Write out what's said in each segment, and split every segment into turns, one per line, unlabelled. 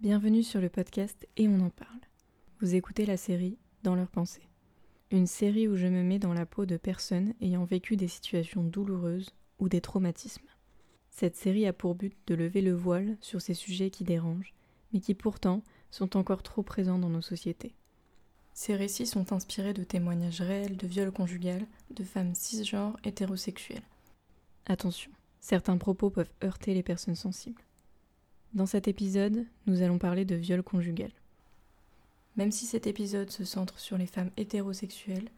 Bienvenue sur le podcast Et on en parle. Vous écoutez la série Dans leurs pensées. Une série où je me mets dans la peau de personnes ayant vécu des situations douloureuses ou des traumatismes. Cette série a pour but de lever le voile sur ces sujets qui dérangent, mais qui pourtant sont encore trop présents dans nos sociétés. Ces récits sont inspirés de témoignages réels de viols conjugal de femmes cisgenres hétérosexuelles. Attention, certains propos peuvent heurter les personnes sensibles. Dans cet épisode, nous allons parler de viol conjugal. Même si cet épisode se centre sur les femmes hétérosexuelles,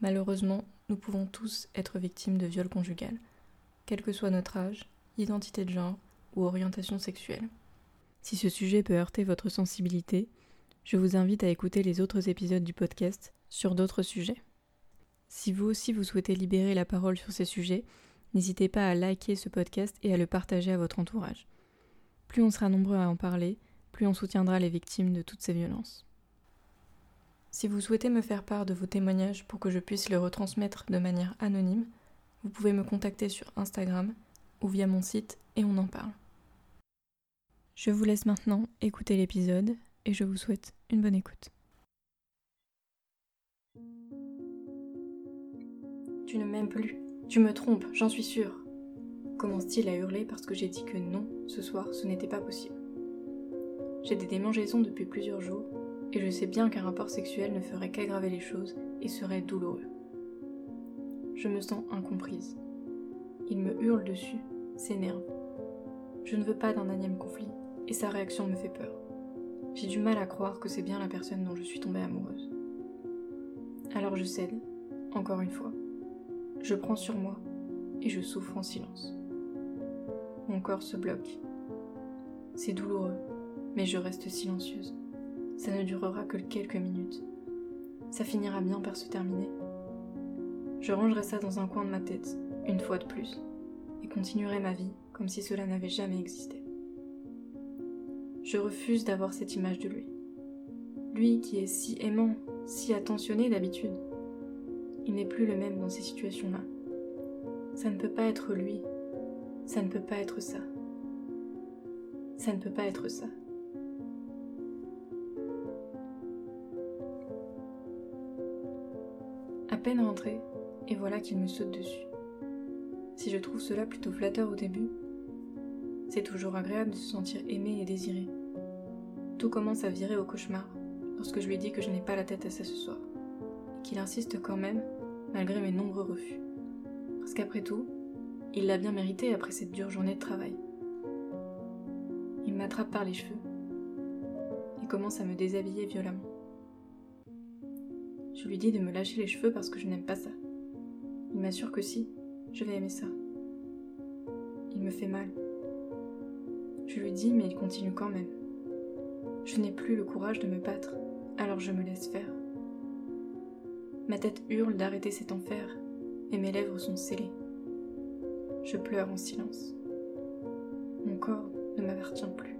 malheureusement, nous pouvons tous être victimes de viol conjugal, quel que soit notre âge, identité de genre ou orientation sexuelle. Si ce sujet peut heurter votre sensibilité, je vous invite à écouter les autres épisodes du podcast sur d'autres sujets. Si vous aussi vous souhaitez libérer la parole sur ces sujets, n'hésitez pas à liker ce podcast et à le partager à votre entourage. Plus on sera nombreux à en parler, plus on soutiendra les victimes de toutes ces violences. Si vous souhaitez me faire part de vos témoignages pour que je puisse les retransmettre de manière anonyme, vous pouvez me contacter sur Instagram ou via mon site et on en parle. Je vous laisse maintenant écouter l'épisode et je vous souhaite une bonne écoute.
Tu ne m'aimes plus. Tu me trompes, j'en suis sûre. Commence-t-il à hurler parce que j'ai dit que non, ce soir, ce n'était pas possible. J'ai des démangeaisons depuis plusieurs jours et je sais bien qu'un rapport sexuel ne ferait qu'aggraver les choses et serait douloureux. Je me sens incomprise. Il me hurle dessus, s'énerve. Je ne veux pas d'un énième conflit et sa réaction me fait peur. J'ai du mal à croire que c'est bien la personne dont je suis tombée amoureuse. Alors je cède, encore une fois. Je prends sur moi et je souffre en silence. Mon corps se bloque. C'est douloureux, mais je reste silencieuse. Ça ne durera que quelques minutes. Ça finira bien par se terminer. Je rangerai ça dans un coin de ma tête, une fois de plus, et continuerai ma vie comme si cela n'avait jamais existé. Je refuse d'avoir cette image de lui. Lui qui est si aimant, si attentionné d'habitude. Il n'est plus le même dans ces situations-là. Ça ne peut pas être lui. Ça ne peut pas être ça. Ça ne peut pas être ça. À peine rentré, et voilà qu'il me saute dessus. Si je trouve cela plutôt flatteur au début, c'est toujours agréable de se sentir aimé et désiré. Tout commence à virer au cauchemar lorsque je lui dis que je n'ai pas la tête à ça ce soir, et qu'il insiste quand même, malgré mes nombreux refus. Parce qu'après tout, il l'a bien mérité après cette dure journée de travail. Il m'attrape par les cheveux et commence à me déshabiller violemment. Je lui dis de me lâcher les cheveux parce que je n'aime pas ça. Il m'assure que si, je vais aimer ça. Il me fait mal. Je lui dis, mais il continue quand même. Je n'ai plus le courage de me battre, alors je me laisse faire. Ma tête hurle d'arrêter cet enfer, et mes lèvres sont scellées. Je pleure en silence. Mon corps ne m'appartient plus.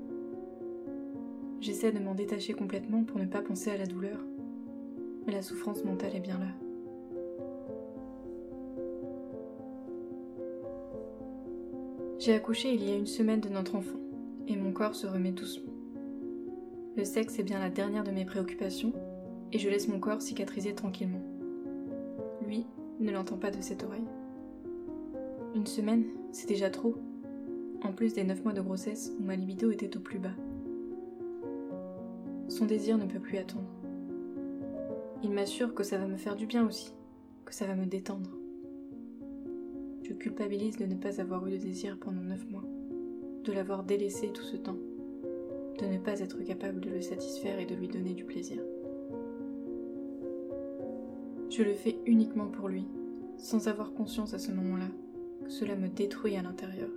J'essaie de m'en détacher complètement pour ne pas penser à la douleur, mais la souffrance mentale est bien là. J'ai accouché il y a une semaine de notre enfant, et mon corps se remet doucement. Le sexe est bien la dernière de mes préoccupations, et je laisse mon corps cicatriser tranquillement. Lui ne l'entend pas de cette oreille. Une semaine, c'est déjà trop, en plus des neuf mois de grossesse où ma libido était au plus bas. Son désir ne peut plus attendre. Il m'assure que ça va me faire du bien aussi, que ça va me détendre. Je culpabilise de ne pas avoir eu de désir pendant neuf mois, de l'avoir délaissé tout ce temps, de ne pas être capable de le satisfaire et de lui donner du plaisir. Je le fais uniquement pour lui, sans avoir conscience à ce moment-là cela me détruit à l'intérieur.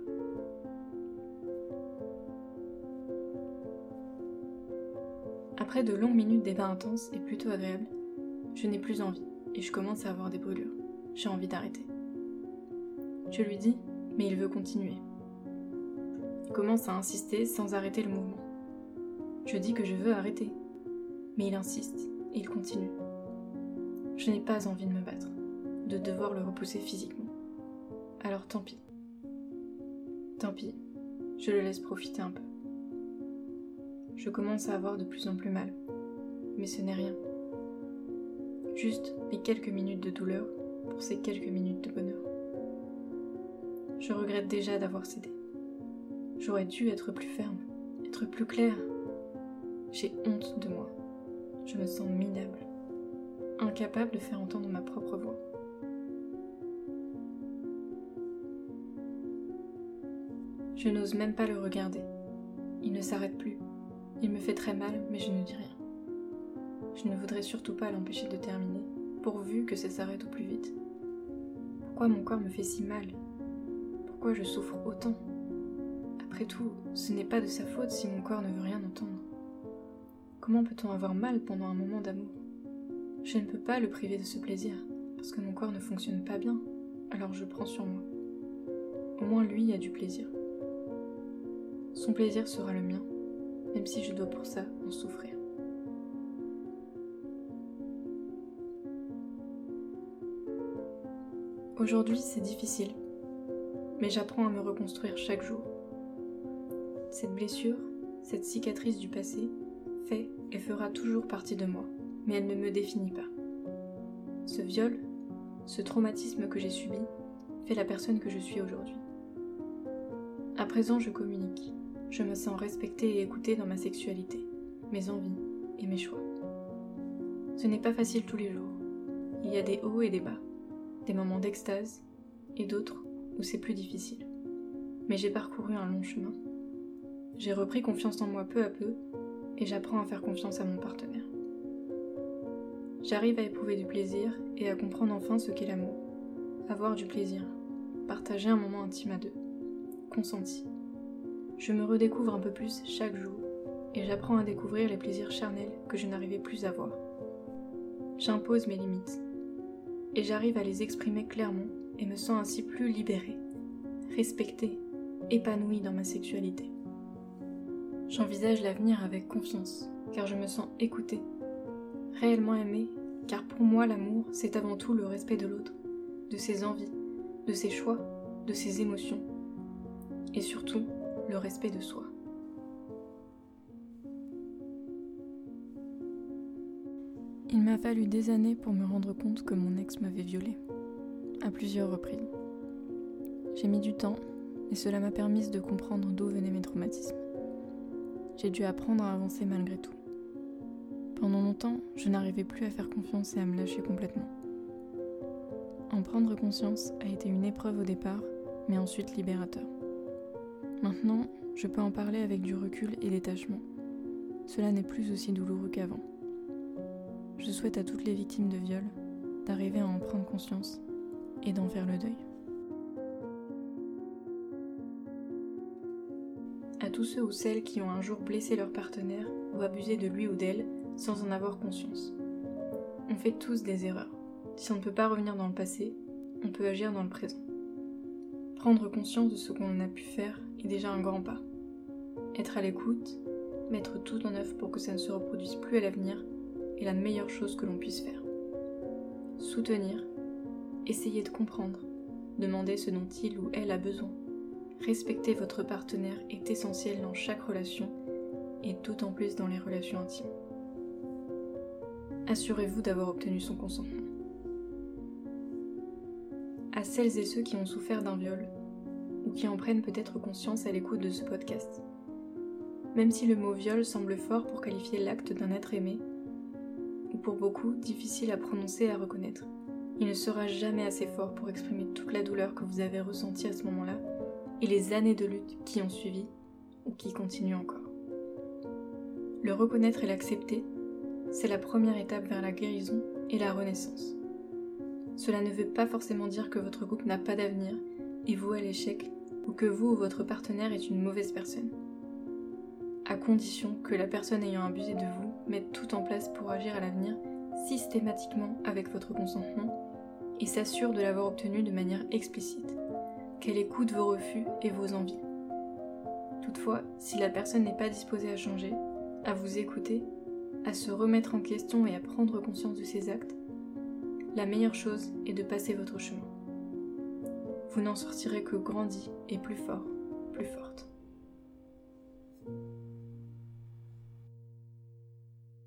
Après de longues minutes d'ébat intense et plutôt agréables, je n'ai plus envie et je commence à avoir des brûlures. J'ai envie d'arrêter. Je lui dis, mais il veut continuer. Il commence à insister sans arrêter le mouvement. Je dis que je veux arrêter, mais il insiste et il continue. Je n'ai pas envie de me battre, de devoir le repousser physiquement. Alors tant pis. Tant pis, je le laisse profiter un peu. je commence à avoir de plus en plus mal. Mais ce n'est rien. Juste les quelques minutes de douleur pour ces quelques minutes de bonheur. Je regrette déjà d'avoir cédé. J'aurais dû être plus ferme, être plus claire. J'ai honte de moi. Je me sens minable, incapable de faire entendre ma propre voix. Je n'ose même pas le regarder. Il ne s'arrête plus. Il me fait très mal, mais je ne dis rien. Je ne voudrais surtout pas l'empêcher de terminer, pourvu que ça s'arrête au plus vite. Pourquoi mon corps me fait si mal? Pourquoi je souffre autant? Après tout, ce n'est pas de sa faute si mon corps ne veut rien entendre. Comment peut-on avoir mal pendant un moment d'amour? Je ne peux pas le priver de ce plaisir, parce que mon corps ne fonctionne pas bien, alors je prends sur moi. Au moins lui a du plaisir. Son plaisir sera le mien, même si je dois pour ça en souffrir. Aujourd'hui, c'est difficile, mais j'apprends à me reconstruire chaque jour. Cette blessure, cette cicatrice du passé, fait et fera toujours partie de moi, mais elle ne me définit pas. Ce viol, ce traumatisme que j'ai subi, fait la personne que je suis aujourd'hui. À présent, je communique. Je me sens respectée et écoutée dans ma sexualité, mes envies et mes choix. Ce n'est pas facile tous les jours. Il y a des hauts et des bas, des moments d'extase et d'autres où c'est plus difficile. Mais j'ai parcouru un long chemin. J'ai repris confiance en moi peu à peu et j'apprends à faire confiance à mon partenaire. J'arrive à éprouver du plaisir et à comprendre enfin ce qu'est l'amour. Avoir du plaisir, partager un moment intime à deux, consenti. Je me redécouvre un peu plus chaque jour et j'apprends à découvrir les plaisirs charnels que je n'arrivais plus à voir. J'impose mes limites et j'arrive à les exprimer clairement et me sens ainsi plus libérée, respectée, épanouie dans ma sexualité. J'envisage l'avenir avec confiance car je me sens écoutée, réellement aimée car pour moi l'amour c'est avant tout le respect de l'autre, de ses envies, de ses choix, de ses émotions et surtout le respect de soi.
Il m'a fallu des années pour me rendre compte que mon ex m'avait violée, à plusieurs reprises. J'ai mis du temps, et cela m'a permis de comprendre d'où venaient mes traumatismes. J'ai dû apprendre à avancer malgré tout. Pendant longtemps, je n'arrivais plus à faire confiance et à me lâcher complètement. En prendre conscience a été une épreuve au départ, mais ensuite libérateur. Maintenant, je peux en parler avec du recul et détachement. Cela n'est plus aussi douloureux qu'avant. Je souhaite à toutes les victimes de viol d'arriver à en prendre conscience et d'en faire le deuil.
À tous ceux ou celles qui ont un jour blessé leur partenaire ou abusé de lui ou d'elle sans en avoir conscience. On fait tous des erreurs. Si on ne peut pas revenir dans le passé, on peut agir dans le présent. Prendre conscience de ce qu'on a pu faire est déjà un grand pas. Être à l'écoute, mettre tout en œuvre pour que ça ne se reproduise plus à l'avenir est la meilleure chose que l'on puisse faire. Soutenir, essayer de comprendre, demander ce dont il ou elle a besoin. Respecter votre partenaire est essentiel dans chaque relation et d'autant plus dans les relations intimes. Assurez-vous d'avoir obtenu son consentement à celles et ceux qui ont souffert d'un viol, qui en prennent peut-être conscience à l'écoute de ce podcast. Même si le mot viol semble fort pour qualifier l'acte d'un être aimé, ou pour beaucoup difficile à prononcer et à reconnaître, il ne sera jamais assez fort pour exprimer toute la douleur que vous avez ressentie à ce moment-là et les années de lutte qui ont suivi ou qui continuent encore. Le reconnaître et l'accepter, c'est la première étape vers la guérison et la renaissance. Cela ne veut pas forcément dire que votre couple n'a pas d'avenir et vous à l'échec, ou que vous ou votre partenaire est une mauvaise personne. À condition que la personne ayant abusé de vous mette tout en place pour agir à l'avenir systématiquement avec votre consentement et s'assure de l'avoir obtenu de manière explicite, qu'elle écoute vos refus et vos envies. Toutefois, si la personne n'est pas disposée à changer, à vous écouter, à se remettre en question et à prendre conscience de ses actes, la meilleure chose est de passer votre chemin. Vous n'en sortirez que grandi et plus fort, plus forte.